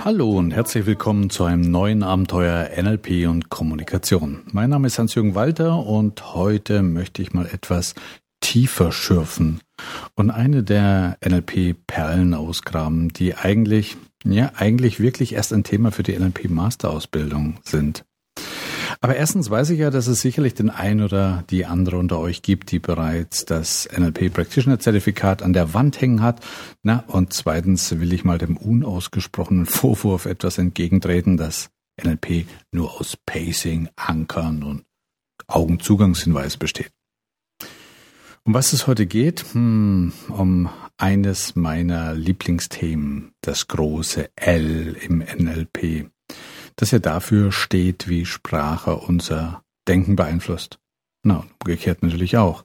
Hallo und herzlich willkommen zu einem neuen Abenteuer NLP und Kommunikation. Mein Name ist Hans-Jürgen Walter und heute möchte ich mal etwas tiefer schürfen und eine der NLP-Perlen ausgraben, die eigentlich, ja, eigentlich wirklich erst ein Thema für die NLP-Masterausbildung sind. Aber erstens weiß ich ja, dass es sicherlich den einen oder die andere unter euch gibt, die bereits das NLP Practitioner Zertifikat an der Wand hängen hat. Na, und zweitens will ich mal dem unausgesprochenen Vorwurf etwas entgegentreten, dass NLP nur aus Pacing, Ankern und Augenzugangshinweis besteht. Um was es heute geht? Hm, um eines meiner Lieblingsthemen, das große L im NLP das ja dafür steht, wie Sprache unser Denken beeinflusst. Na, umgekehrt natürlich auch.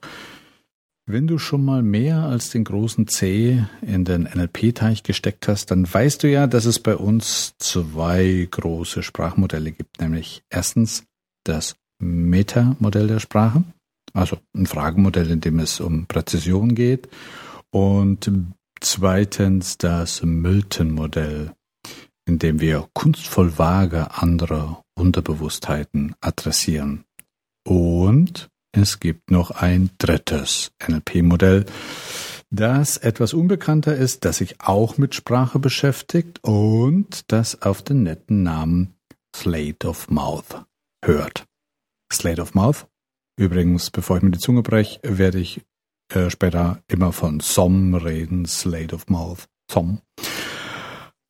Wenn du schon mal mehr als den großen C in den NLP-Teich gesteckt hast, dann weißt du ja, dass es bei uns zwei große Sprachmodelle gibt, nämlich erstens das Meta-Modell der Sprache, also ein Fragemodell, in dem es um Präzision geht, und zweitens das Milton-Modell, indem wir kunstvoll vage andere Unterbewusstheiten adressieren. Und es gibt noch ein drittes NLP-Modell, das etwas unbekannter ist, das sich auch mit Sprache beschäftigt und das auf den netten Namen Slate of Mouth hört. Slate of Mouth. Übrigens, bevor ich mir die Zunge breche, werde ich äh, später immer von SOM reden, Slate of Mouth. SOM.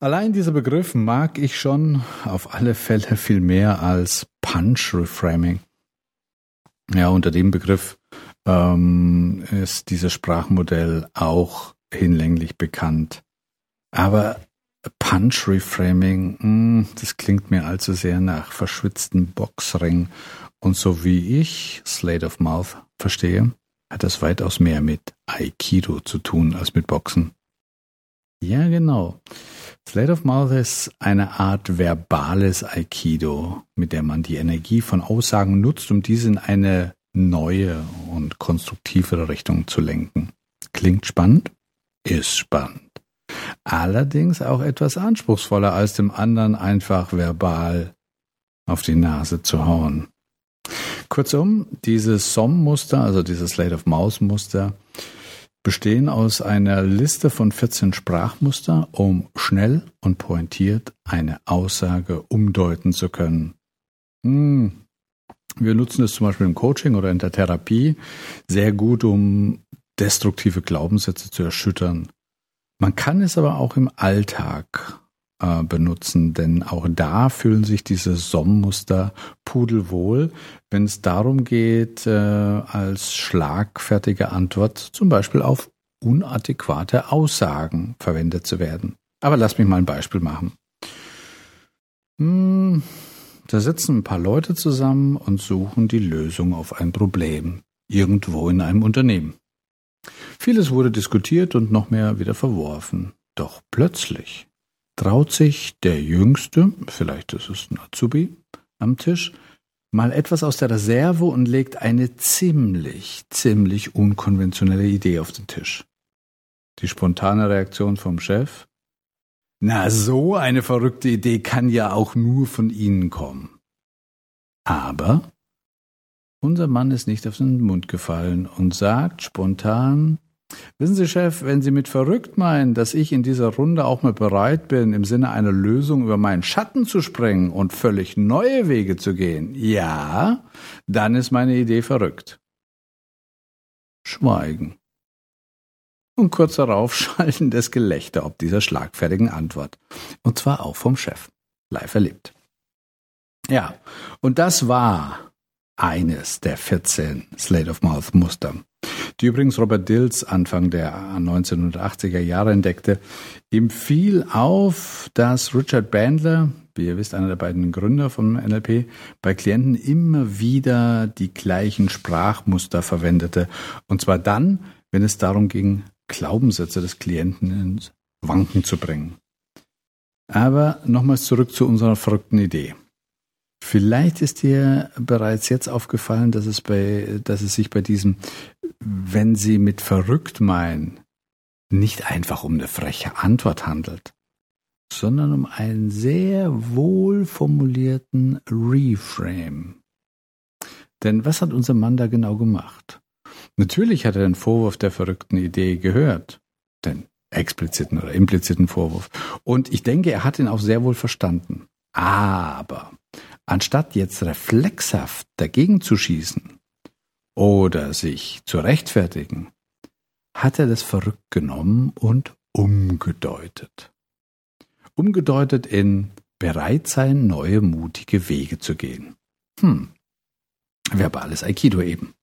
Allein dieser Begriff mag ich schon auf alle Fälle viel mehr als Punch Reframing. Ja, unter dem Begriff ähm, ist dieses Sprachmodell auch hinlänglich bekannt. Aber Punch Reframing, mh, hm, das klingt mir allzu sehr nach verschwitzten Boxring. Und so wie ich Slate of Mouth verstehe, hat das weitaus mehr mit Aikido zu tun als mit Boxen. Ja, genau. Slate of Mouth ist eine Art verbales Aikido, mit der man die Energie von Aussagen nutzt, um diese in eine neue und konstruktivere Richtung zu lenken. Klingt spannend? Ist spannend. Allerdings auch etwas anspruchsvoller als dem anderen einfach verbal auf die Nase zu hauen. Kurzum, dieses SOM-Muster, also dieses Slate of Mouse-Muster, bestehen aus einer Liste von 14 Sprachmuster, um schnell und pointiert eine Aussage umdeuten zu können. Hm. Wir nutzen es zum Beispiel im Coaching oder in der Therapie sehr gut, um destruktive Glaubenssätze zu erschüttern. Man kann es aber auch im Alltag äh, benutzen, denn auch da fühlen sich diese SOM-Muster pudelwohl, wenn es darum geht, äh, als schlagfertige Antwort zum Beispiel auf unadäquate Aussagen verwendet zu werden. Aber lass mich mal ein Beispiel machen. Hm, da sitzen ein paar Leute zusammen und suchen die Lösung auf ein Problem irgendwo in einem Unternehmen. Vieles wurde diskutiert und noch mehr wieder verworfen. Doch plötzlich traut sich der Jüngste, vielleicht ist es ein Azubi am Tisch, mal etwas aus der Reserve und legt eine ziemlich, ziemlich unkonventionelle Idee auf den Tisch. Die spontane Reaktion vom Chef? Na, so eine verrückte Idee kann ja auch nur von Ihnen kommen. Aber unser Mann ist nicht auf den Mund gefallen und sagt spontan, Wissen Sie, Chef, wenn Sie mit verrückt meinen, dass ich in dieser Runde auch mal bereit bin, im Sinne einer Lösung über meinen Schatten zu sprengen und völlig neue Wege zu gehen, ja, dann ist meine Idee verrückt. Schweigen. Und kurz darauf schallendes Gelächter ob dieser schlagfertigen Antwort. Und zwar auch vom Chef. Live erlebt. Ja, und das war eines der 14 Slate of Mouth Muster die übrigens Robert Dills Anfang der 1980er Jahre entdeckte. Ihm fiel auf, dass Richard Bandler, wie ihr wisst, einer der beiden Gründer vom NLP, bei Klienten immer wieder die gleichen Sprachmuster verwendete. Und zwar dann, wenn es darum ging, Glaubenssätze des Klienten ins Wanken zu bringen. Aber nochmals zurück zu unserer verrückten Idee. Vielleicht ist dir bereits jetzt aufgefallen, dass es bei, dass es sich bei diesem, wenn Sie mit verrückt meinen, nicht einfach um eine freche Antwort handelt, sondern um einen sehr wohl formulierten Reframe. Denn was hat unser Mann da genau gemacht? Natürlich hat er den Vorwurf der verrückten Idee gehört, den expliziten oder impliziten Vorwurf. Und ich denke, er hat ihn auch sehr wohl verstanden. Aber anstatt jetzt reflexhaft dagegen zu schießen oder sich zu rechtfertigen, hat er das verrückt genommen und umgedeutet. Umgedeutet in bereit sein, neue mutige Wege zu gehen. Hm. Verbales Aikido eben.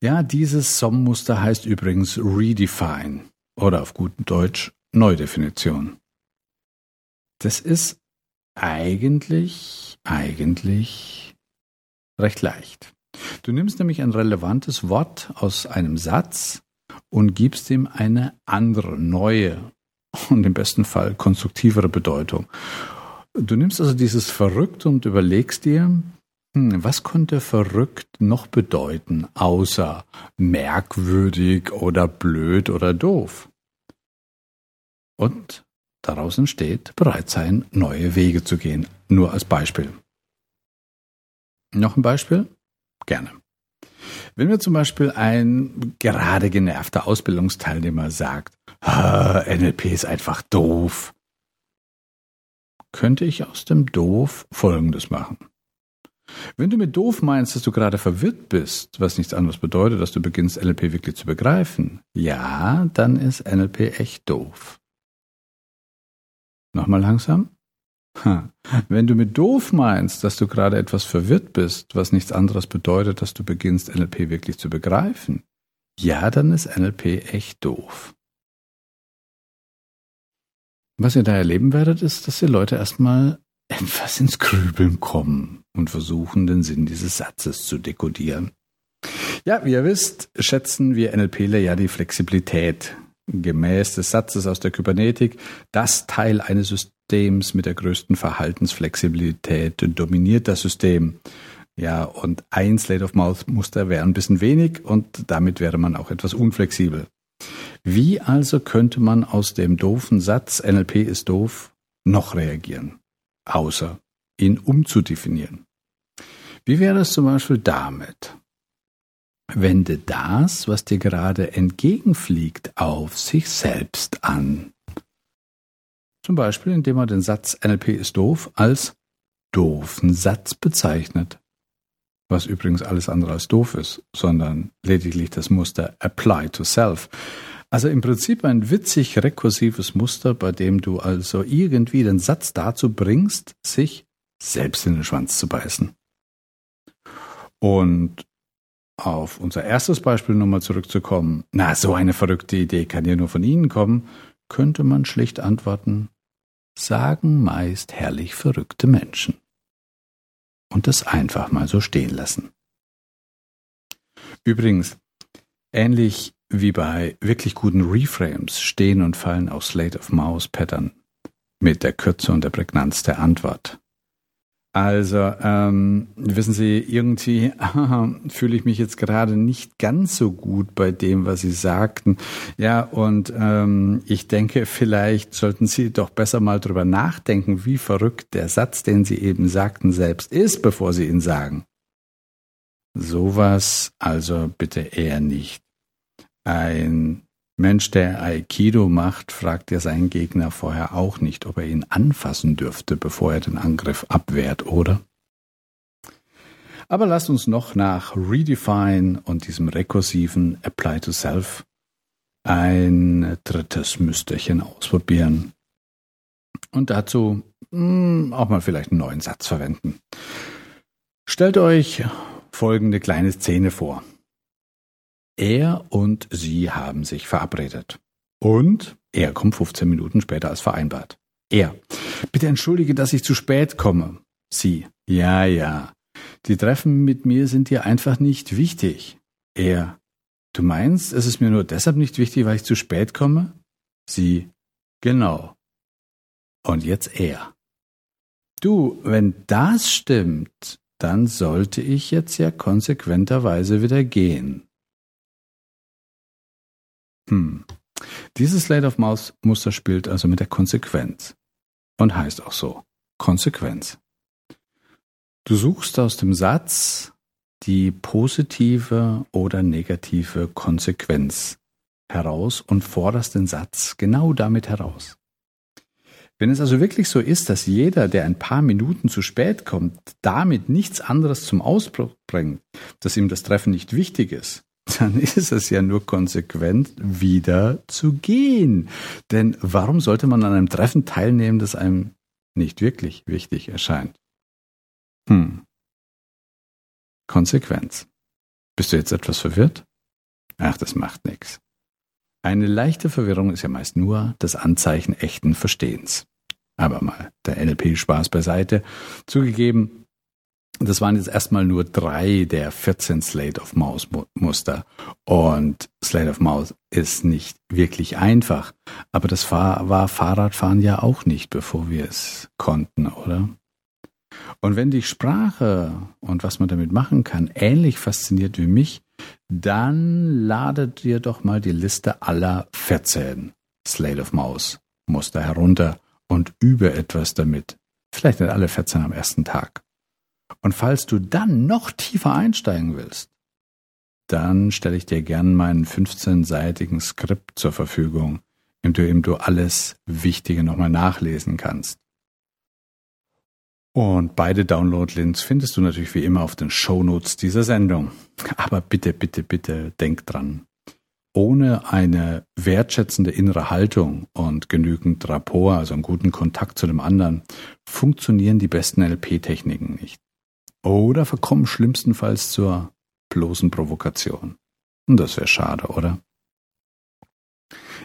Ja, dieses SOM-Muster heißt übrigens Redefine oder auf guten Deutsch Neudefinition. Das ist eigentlich, eigentlich recht leicht. Du nimmst nämlich ein relevantes Wort aus einem Satz und gibst ihm eine andere, neue und im besten Fall konstruktivere Bedeutung. Du nimmst also dieses verrückt und überlegst dir, hm, was könnte verrückt noch bedeuten, außer merkwürdig oder blöd oder doof? Und daraus entsteht bereit sein, neue Wege zu gehen. Nur als Beispiel. Noch ein Beispiel? Gerne. Wenn mir zum Beispiel ein gerade genervter Ausbildungsteilnehmer sagt, NLP ist einfach doof, könnte ich aus dem Doof Folgendes machen. Wenn du mit doof meinst, dass du gerade verwirrt bist, was nichts anderes bedeutet, dass du beginnst, NLP wirklich zu begreifen, ja, dann ist NLP echt doof. Nochmal langsam. Wenn du mit doof meinst, dass du gerade etwas verwirrt bist, was nichts anderes bedeutet, dass du beginnst, NLP wirklich zu begreifen, ja, dann ist NLP echt doof. Was ihr da erleben werdet, ist, dass die Leute erstmal etwas ins Grübeln kommen und versuchen, den Sinn dieses Satzes zu dekodieren. Ja, wie ihr wisst, schätzen wir NLPler ja die Flexibilität. Gemäß des Satzes aus der Kybernetik, das Teil eines Systems mit der größten Verhaltensflexibilität dominiert das System. Ja, und ein Slate of Mouth Muster wäre ein bisschen wenig und damit wäre man auch etwas unflexibel. Wie also könnte man aus dem doofen Satz NLP ist doof noch reagieren? außer ihn umzudefinieren. Wie wäre es zum Beispiel damit? Wende das, was dir gerade entgegenfliegt, auf sich selbst an. Zum Beispiel, indem man den Satz NLP ist doof als doofen Satz bezeichnet. Was übrigens alles andere als doof ist, sondern lediglich das Muster Apply to Self. Also im Prinzip ein witzig rekursives Muster, bei dem du also irgendwie den Satz dazu bringst, sich selbst in den Schwanz zu beißen. Und auf unser erstes Beispiel nochmal zurückzukommen, na, so eine verrückte Idee kann ja nur von Ihnen kommen, könnte man schlicht antworten, sagen meist herrlich verrückte Menschen. Und das einfach mal so stehen lassen. Übrigens, ähnlich wie bei wirklich guten Reframes stehen und fallen auch Slate of Mouse Pattern mit der Kürze und der Prägnanz der Antwort. Also, ähm, wissen Sie, irgendwie fühle ich mich jetzt gerade nicht ganz so gut bei dem, was Sie sagten. Ja, und ähm, ich denke, vielleicht sollten Sie doch besser mal drüber nachdenken, wie verrückt der Satz, den Sie eben sagten, selbst ist, bevor Sie ihn sagen. Sowas also bitte eher nicht. Ein Mensch, der Aikido macht, fragt ja seinen Gegner vorher auch nicht, ob er ihn anfassen dürfte, bevor er den Angriff abwehrt, oder? Aber lasst uns noch nach Redefine und diesem rekursiven Apply to Self ein drittes Müsterchen ausprobieren. Und dazu hm, auch mal vielleicht einen neuen Satz verwenden. Stellt euch folgende kleine Szene vor. Er und sie haben sich verabredet. Und er kommt 15 Minuten später als vereinbart. Er. Bitte entschuldige, dass ich zu spät komme. Sie. Ja, ja. Die Treffen mit mir sind dir einfach nicht wichtig. Er. Du meinst, es ist mir nur deshalb nicht wichtig, weil ich zu spät komme? Sie. Genau. Und jetzt er. Du, wenn das stimmt, dann sollte ich jetzt ja konsequenterweise wieder gehen. Hm. Dieses Slate of Mouse Muster spielt also mit der Konsequenz und heißt auch so Konsequenz. Du suchst aus dem Satz die positive oder negative Konsequenz heraus und forderst den Satz genau damit heraus. Wenn es also wirklich so ist, dass jeder, der ein paar Minuten zu spät kommt, damit nichts anderes zum Ausbruch bringt, dass ihm das Treffen nicht wichtig ist, dann ist es ja nur konsequent, wieder zu gehen. Denn warum sollte man an einem Treffen teilnehmen, das einem nicht wirklich wichtig erscheint? Hm. Konsequenz. Bist du jetzt etwas verwirrt? Ach, das macht nichts. Eine leichte Verwirrung ist ja meist nur das Anzeichen echten Verstehens. Aber mal der NLP-Spaß beiseite. Zugegeben, das waren jetzt erstmal nur drei der 14 Slate of Mouse Muster. Und Slate of Mouse ist nicht wirklich einfach. Aber das war Fahrradfahren ja auch nicht, bevor wir es konnten, oder? Und wenn die Sprache und was man damit machen kann ähnlich fasziniert wie mich, dann ladet dir doch mal die Liste aller 14 Slate of Mouse Muster herunter und übe etwas damit. Vielleicht nicht alle 14 am ersten Tag. Und falls du dann noch tiefer einsteigen willst, dann stelle ich dir gern meinen 15-seitigen Skript zur Verfügung, in dem du alles Wichtige nochmal nachlesen kannst. Und beide Download-Links findest du natürlich wie immer auf den Shownotes dieser Sendung. Aber bitte, bitte, bitte denk dran. Ohne eine wertschätzende innere Haltung und genügend Rapport, also einen guten Kontakt zu dem anderen, funktionieren die besten LP-Techniken nicht. Oder verkommen schlimmstenfalls zur bloßen Provokation. Und das wäre schade, oder?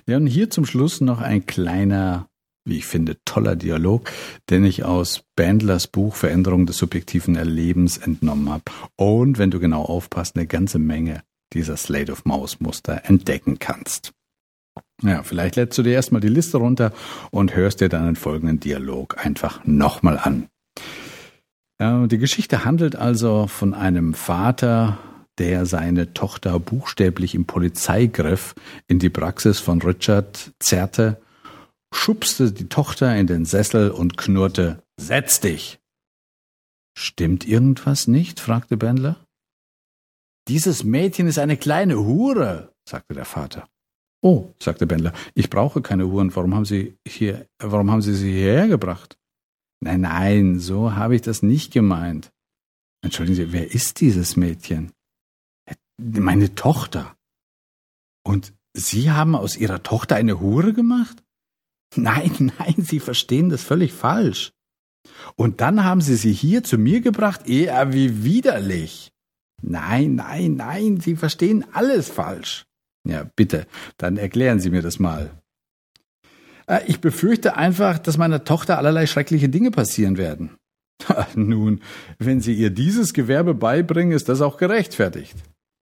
Ja, und hier zum Schluss noch ein kleiner wie ich finde, toller Dialog, den ich aus Bandlers Buch Veränderung des subjektiven Erlebens entnommen habe. Und wenn du genau aufpasst, eine ganze Menge dieser Slate of Mouse Muster entdecken kannst. Ja, vielleicht lädst du dir erstmal die Liste runter und hörst dir dann den folgenden Dialog einfach nochmal an. Die Geschichte handelt also von einem Vater, der seine Tochter buchstäblich im Polizeigriff in die Praxis von Richard zerrte schubste die Tochter in den Sessel und knurrte Setz dich. Stimmt irgendwas nicht? fragte Bendler. Dieses Mädchen ist eine kleine Hure, sagte der Vater. Oh, sagte Bendler, ich brauche keine Huren. Warum haben Sie hier, warum haben Sie sie hierher gebracht? Nein, nein, so habe ich das nicht gemeint. Entschuldigen Sie, wer ist dieses Mädchen? Meine Tochter. Und Sie haben aus Ihrer Tochter eine Hure gemacht? Nein, nein, Sie verstehen das völlig falsch. Und dann haben Sie sie hier zu mir gebracht, eher wie widerlich. Nein, nein, nein, Sie verstehen alles falsch. Ja, bitte, dann erklären Sie mir das mal. Äh, ich befürchte einfach, dass meiner Tochter allerlei schreckliche Dinge passieren werden. Nun, wenn Sie ihr dieses Gewerbe beibringen, ist das auch gerechtfertigt.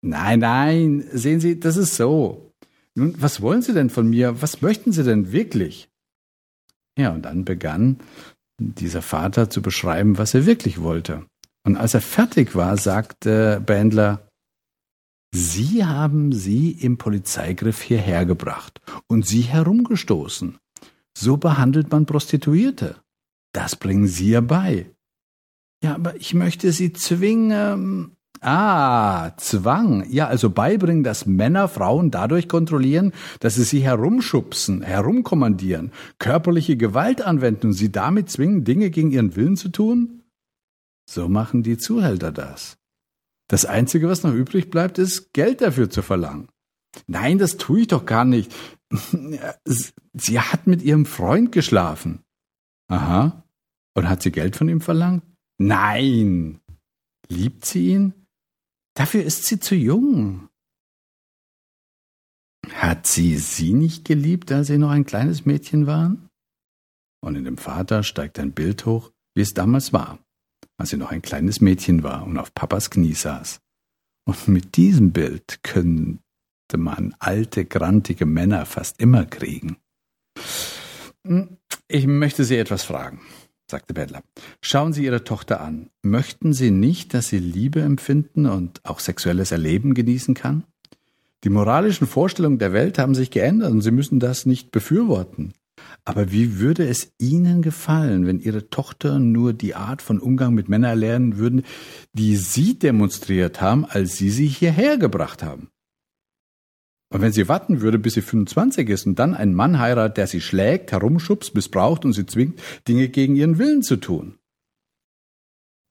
Nein, nein, sehen Sie, das ist so. Nun, was wollen Sie denn von mir? Was möchten Sie denn wirklich? Ja, und dann begann dieser Vater zu beschreiben, was er wirklich wollte. Und als er fertig war, sagte Bandler, Sie haben sie im Polizeigriff hierher gebracht und sie herumgestoßen. So behandelt man Prostituierte. Das bringen Sie ja bei. Ja, aber ich möchte Sie zwingen. Ah, Zwang. Ja, also beibringen, dass Männer Frauen dadurch kontrollieren, dass sie sie herumschubsen, herumkommandieren, körperliche Gewalt anwenden und sie damit zwingen, Dinge gegen ihren Willen zu tun? So machen die Zuhälter das. Das Einzige, was noch übrig bleibt, ist, Geld dafür zu verlangen. Nein, das tue ich doch gar nicht. Sie hat mit ihrem Freund geschlafen. Aha. Und hat sie Geld von ihm verlangt? Nein. Liebt sie ihn? Dafür ist sie zu jung. Hat sie sie nicht geliebt, als sie noch ein kleines Mädchen waren? Und in dem Vater steigt ein Bild hoch, wie es damals war, als sie noch ein kleines Mädchen war und auf Papas Knie saß. Und mit diesem Bild könnte man alte, grantige Männer fast immer kriegen. Hm, ich möchte Sie etwas fragen sagte Bettler. Schauen Sie Ihre Tochter an. Möchten Sie nicht, dass sie Liebe empfinden und auch sexuelles Erleben genießen kann? Die moralischen Vorstellungen der Welt haben sich geändert und Sie müssen das nicht befürworten. Aber wie würde es Ihnen gefallen, wenn Ihre Tochter nur die Art von Umgang mit Männern lernen würden, die Sie demonstriert haben, als Sie sie hierher gebracht haben? Und wenn sie warten würde, bis sie 25 ist und dann einen Mann heiratet, der sie schlägt, herumschubst, missbraucht und sie zwingt, Dinge gegen ihren Willen zu tun.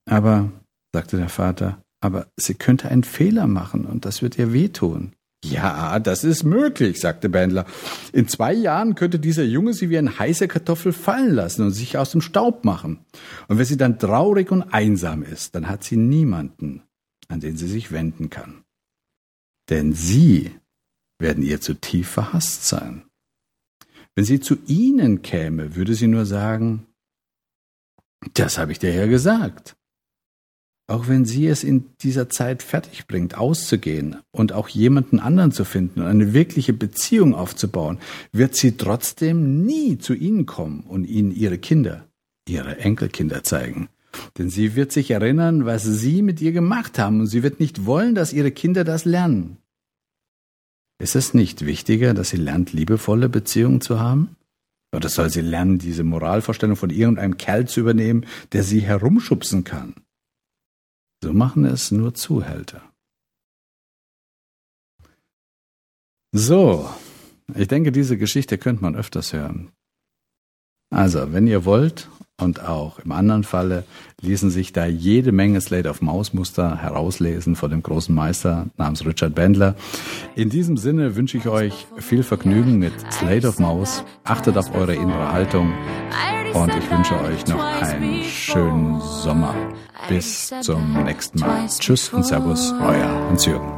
Aber, sagte der Vater, aber sie könnte einen Fehler machen und das wird ihr wehtun. Ja, das ist möglich, sagte Bändler. In zwei Jahren könnte dieser Junge sie wie eine heiße Kartoffel fallen lassen und sich aus dem Staub machen. Und wenn sie dann traurig und einsam ist, dann hat sie niemanden, an den sie sich wenden kann. Denn sie werden ihr zu tief verhasst sein. Wenn sie zu ihnen käme, würde sie nur sagen, das habe ich dir ja gesagt. Auch wenn sie es in dieser Zeit fertig bringt, auszugehen und auch jemanden anderen zu finden und eine wirkliche Beziehung aufzubauen, wird sie trotzdem nie zu ihnen kommen und ihnen ihre Kinder, ihre Enkelkinder zeigen. Denn sie wird sich erinnern, was sie mit ihr gemacht haben und sie wird nicht wollen, dass ihre Kinder das lernen. Ist es nicht wichtiger, dass sie lernt, liebevolle Beziehungen zu haben? Oder soll sie lernen, diese Moralvorstellung von irgendeinem Kerl zu übernehmen, der sie herumschubsen kann? So machen es nur Zuhälter. So, ich denke, diese Geschichte könnte man öfters hören. Also, wenn ihr wollt, und auch im anderen Falle ließen sich da jede Menge Slate of Maus Muster herauslesen von dem großen Meister namens Richard Bandler. In diesem Sinne wünsche ich euch viel Vergnügen mit Slate of Maus. Achtet auf eure innere Haltung und ich wünsche euch noch einen schönen Sommer. Bis zum nächsten Mal. Tschüss und Servus, euer Hans-Jürgen.